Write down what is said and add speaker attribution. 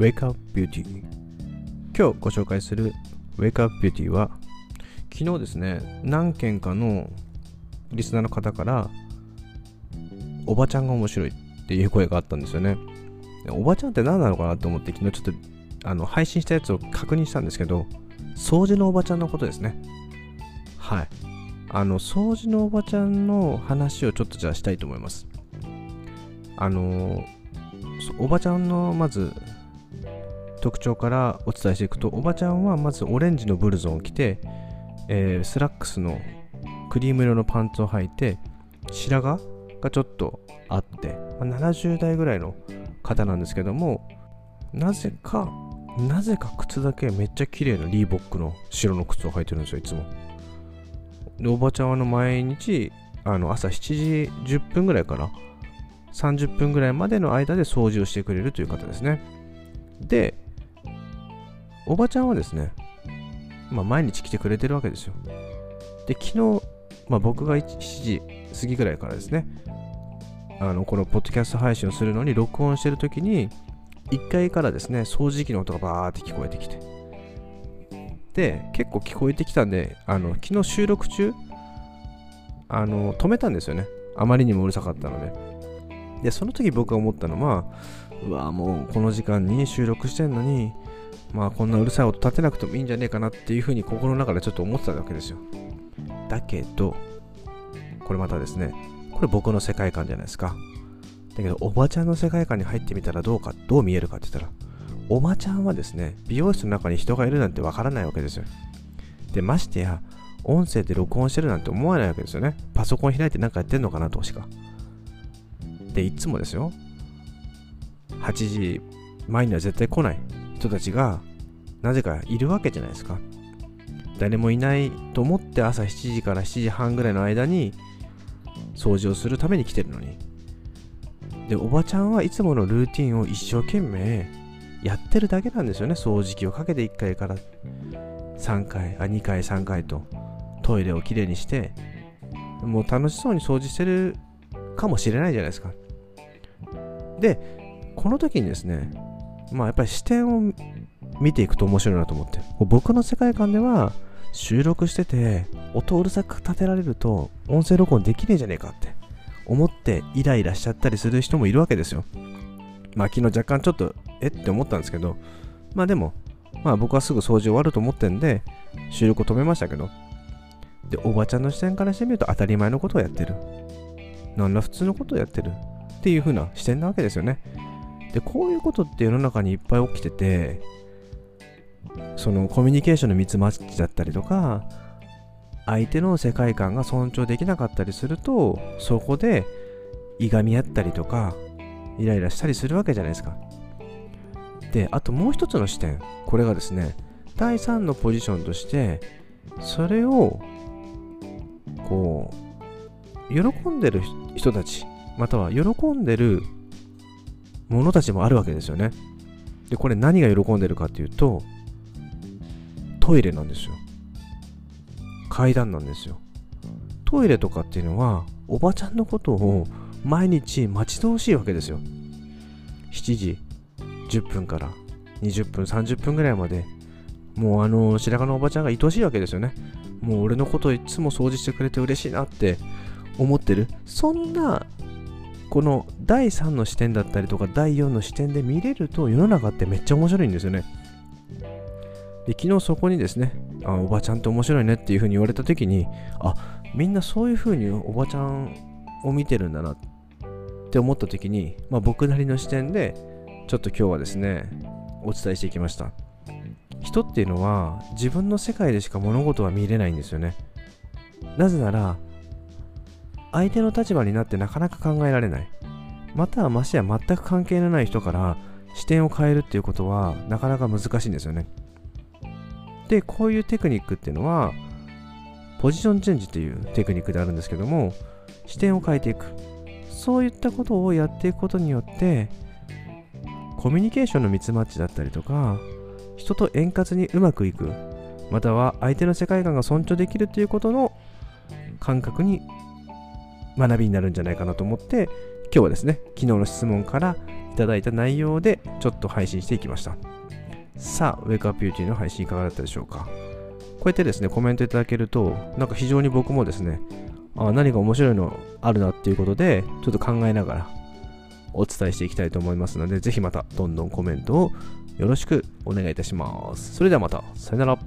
Speaker 1: Wake Up Beauty 今日ご紹介する Wake Up Beauty は昨日ですね何件かのリスナーの方からおばちゃんが面白いっていう声があったんですよね。おばちゃんって何なのかなと思って昨日ちょっとあの配信したやつを確認したんですけど掃除のおばちゃんのことですね。はい。あの掃除のおばちゃんの話をちょっとじゃあしたいと思います。あのおばちゃんのまず特徴からお伝えしていくとおばちゃんはまずオレンジのブルゾンを着て、えー、スラックスのクリーム色のパンツを履いて白髪がちょっとあって、まあ、70代ぐらいの方なんですけどもなぜかなぜか靴だけめっちゃ綺麗なリーボックの白の靴を履いてるんですよいつも。でおばちゃんはの毎日あの朝7時10分ぐらいから30分ぐらいまでの間で掃除をしてくれるという方ですね。でおばちゃんはですね、まあ、毎日来てくれてるわけですよ。で昨日、まあ、僕が7時過ぎぐらいからですねあのこのポッドキャスト配信をするのに録音してる時に1階からですね掃除機の音がバーって聞こえてきて。で結構聞こえてきたんであの昨日収録中あの止めたんですよね。あまりにもうるさかったので。でその時僕が思ったのはうわもうこの時間に収録してんのにまあこんなうるさい音立てなくてもいいんじゃねえかなっていうふうに心の中でちょっと思ってたわけですよ。だけどこれまたですねこれ僕の世界観じゃないですか。だけどおばちゃんの世界観に入ってみたらどうかどう見えるかって言ったらおばちゃんはですね美容室の中に人がいるなんてわからないわけですよ。でましてや音声で録音してるなんて思わないわけですよね。パソコン開いて何かやってんのかなとしかでいつもですよ。8時前には絶対来ない。人たちがなぜかいるわけじゃないですか。誰もいないと思って朝7時から7時半ぐらいの間に掃除をするために来てるのに。でおばちゃんはいつものルーティンを一生懸命やってるだけなんですよね。掃除機をかけて1回から3回あ2回3回とトイレをきれいにしてもう楽しそうに掃除してるかもしれないじゃないですか。でこの時にですねまあやっぱり視点を見ていくと面白いなと思って。僕の世界観では収録してて音うるさく立てられると音声録音できねえじゃねえかって思ってイライラしちゃったりする人もいるわけですよ。まあ昨日若干ちょっとえって思ったんですけどまあでもまあ僕はすぐ掃除終わると思ってんで収録を止めましたけどでおばちゃんの視点からしてみると当たり前のことをやってる。何ら普通のことをやってる。っていう風な視点なわけですよね。でこういうことって世の中にいっぱい起きててそのコミュニケーションのミスマッチだったりとか相手の世界観が尊重できなかったりするとそこでいがみ合ったりとかイライラしたりするわけじゃないですか。であともう一つの視点。これがですね第3のポジションとしてそれをこう喜んでる人たちまたは喜んでる者たちもあるわけですよね。でこれ何が喜んでるかっていうとトイレなんですよ。階段なんですよ。トイレとかっていうのはおばちゃんのことを毎日待ち遠しいわけですよ。7時10分から20分30分ぐらいまでもうあの白髪のおばちゃんが愛しいわけですよね。もう俺のことをいつも掃除してくれて嬉しいなって思ってるそんなこの第3の視点だったりとか第4の視点で見れると世の中ってめっちゃ面白いんですよね。で昨日そこにですねあおばちゃんって面白いねっていう風に言われた時にあみんなそういう風におばちゃんを見てるんだなって思った時に、まあ、僕なりの視点でちょっと今日はですねお伝えしていきました。人っていうのは自分の世界でしか物事は見れないんですよね。なぜなら相手の立場になってなかなか考えられない。またはましてや全く関係のない人から視点を変えるっていうことはなかなか難しいんですよね。でこういうテクニックっていうのはポジションチェンジっていうテクニックであるんですけども視点を変えていく。そういったことをやっていくことによってコミュニケーションのミスマッチだったりとか人と円滑にうまくいく。または相手の世界観が尊重できるということの感覚に学びになるんじゃないかなと思って今日はですね昨日の質問からいただいた内容でちょっと配信していきました。さあウェイクアップビューティーの配信いかがだったでしょうか。こうやってですねコメントいただけるとなんか非常に僕もですねあ何か面白いのあるなっていうことでちょっと考えながらお伝えしていきたいと思いますのでぜひまたどんどんコメントをよろしくお願いいたします。それではまたさよなら。